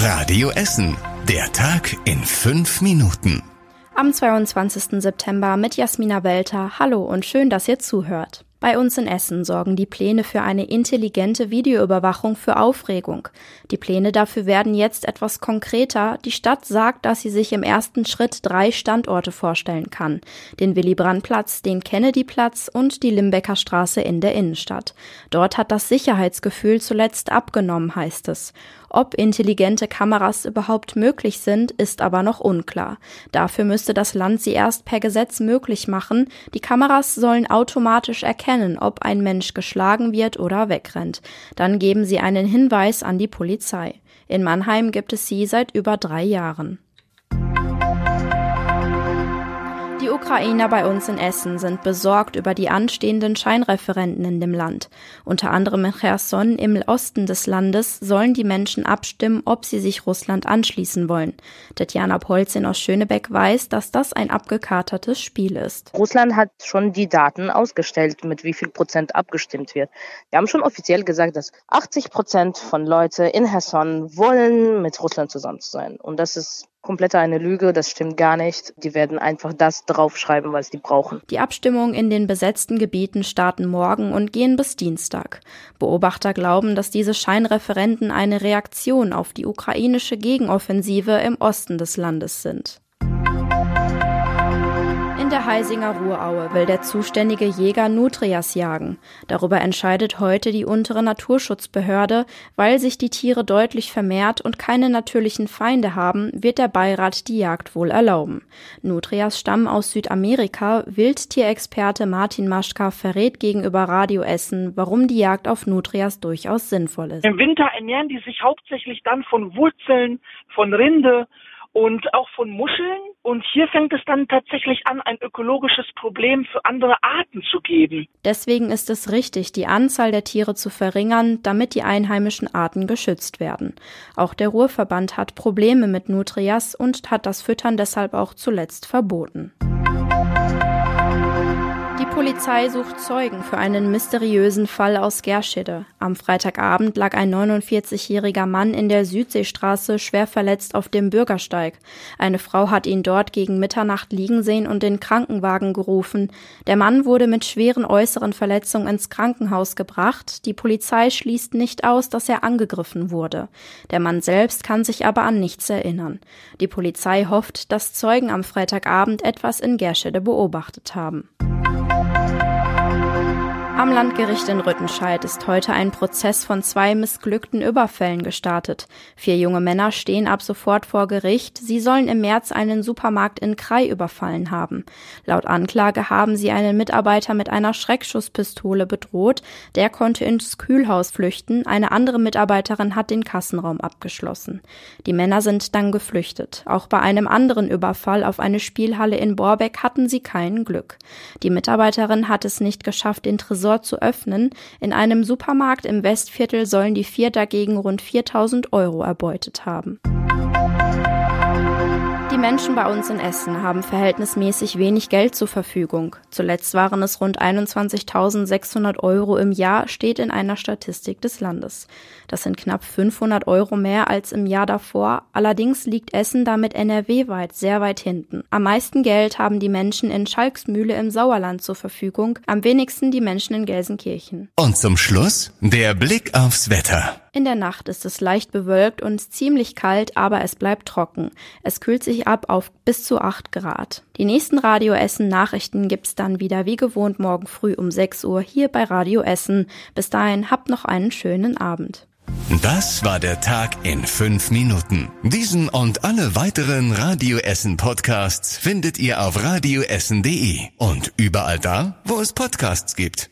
Radio Essen. Der Tag in fünf Minuten. Am 22. September mit Jasmina Welter. Hallo und schön, dass ihr zuhört. Bei uns in Essen sorgen die Pläne für eine intelligente Videoüberwachung für Aufregung. Die Pläne dafür werden jetzt etwas konkreter. Die Stadt sagt, dass sie sich im ersten Schritt drei Standorte vorstellen kann. Den Willy-Brandt-Platz, den Kennedy-Platz und die Limbecker Straße in der Innenstadt. Dort hat das Sicherheitsgefühl zuletzt abgenommen, heißt es. Ob intelligente Kameras überhaupt möglich sind, ist aber noch unklar. Dafür müsste das Land sie erst per Gesetz möglich machen. Die Kameras sollen automatisch erkennen, ob ein Mensch geschlagen wird oder wegrennt. Dann geben sie einen Hinweis an die Polizei. In Mannheim gibt es sie seit über drei Jahren. Ukrainer bei uns in Essen sind besorgt über die anstehenden Scheinreferenten in dem Land. Unter anderem in Cherson im Osten des Landes sollen die Menschen abstimmen, ob sie sich Russland anschließen wollen. Tatjana Polzin aus Schönebeck weiß, dass das ein abgekatertes Spiel ist. Russland hat schon die Daten ausgestellt, mit wie viel Prozent abgestimmt wird. Wir haben schon offiziell gesagt, dass 80 Prozent von Leute in Cherson wollen mit Russland zusammen sein. Und das ist komplett eine Lüge, das stimmt gar nicht. Die werden einfach das draufschreiben, was die brauchen. Die Abstimmungen in den besetzten Gebieten starten morgen und gehen bis Dienstag. Beobachter glauben, dass diese Scheinreferenten eine Reaktion auf die ukrainische Gegenoffensive im Osten des Landes sind. In der Heisinger Ruhraue will der zuständige Jäger Nutrias jagen. Darüber entscheidet heute die untere Naturschutzbehörde. Weil sich die Tiere deutlich vermehrt und keine natürlichen Feinde haben, wird der Beirat die Jagd wohl erlauben. Nutrias stammen aus Südamerika. Wildtierexperte Martin Maschka verrät gegenüber Radio Essen, warum die Jagd auf Nutrias durchaus sinnvoll ist. Im Winter ernähren die sich hauptsächlich dann von Wurzeln, von Rinde, und auch von Muscheln. Und hier fängt es dann tatsächlich an, ein ökologisches Problem für andere Arten zu geben. Deswegen ist es richtig, die Anzahl der Tiere zu verringern, damit die einheimischen Arten geschützt werden. Auch der Ruhrverband hat Probleme mit Nutrias und hat das Füttern deshalb auch zuletzt verboten. Polizei sucht Zeugen für einen mysteriösen Fall aus Gerschede. Am Freitagabend lag ein 49-jähriger Mann in der Südseestraße schwer verletzt auf dem Bürgersteig. Eine Frau hat ihn dort gegen Mitternacht liegen sehen und den Krankenwagen gerufen. Der Mann wurde mit schweren äußeren Verletzungen ins Krankenhaus gebracht. Die Polizei schließt nicht aus, dass er angegriffen wurde. Der Mann selbst kann sich aber an nichts erinnern. Die Polizei hofft, dass Zeugen am Freitagabend etwas in Gerschede beobachtet haben. Am Landgericht in Rüttenscheid ist heute ein Prozess von zwei missglückten Überfällen gestartet. Vier junge Männer stehen ab sofort vor Gericht. Sie sollen im März einen Supermarkt in Krai überfallen haben. Laut Anklage haben sie einen Mitarbeiter mit einer Schreckschusspistole bedroht. Der konnte ins Kühlhaus flüchten. Eine andere Mitarbeiterin hat den Kassenraum abgeschlossen. Die Männer sind dann geflüchtet. Auch bei einem anderen Überfall auf eine Spielhalle in Borbeck hatten sie kein Glück. Die Mitarbeiterin hat es nicht geschafft, den Tresor Tresor zu öffnen. In einem Supermarkt im Westviertel sollen die vier dagegen rund 4000 Euro erbeutet haben. Die Menschen bei uns in Essen haben verhältnismäßig wenig Geld zur Verfügung. Zuletzt waren es rund 21.600 Euro im Jahr, steht in einer Statistik des Landes. Das sind knapp 500 Euro mehr als im Jahr davor. Allerdings liegt Essen damit NRW-weit sehr weit hinten. Am meisten Geld haben die Menschen in Schalksmühle im Sauerland zur Verfügung, am wenigsten die Menschen in Gelsenkirchen. Und zum Schluss der Blick aufs Wetter. In der Nacht ist es leicht bewölkt und ziemlich kalt, aber es bleibt trocken. Es kühlt sich ab auf bis zu 8 Grad. Die nächsten Radio Essen Nachrichten gibt's dann wieder wie gewohnt morgen früh um 6 Uhr hier bei Radio Essen. Bis dahin habt noch einen schönen Abend. Das war der Tag in fünf Minuten. Diesen und alle weiteren Radio Essen Podcasts findet ihr auf radioessen.de und überall da, wo es Podcasts gibt.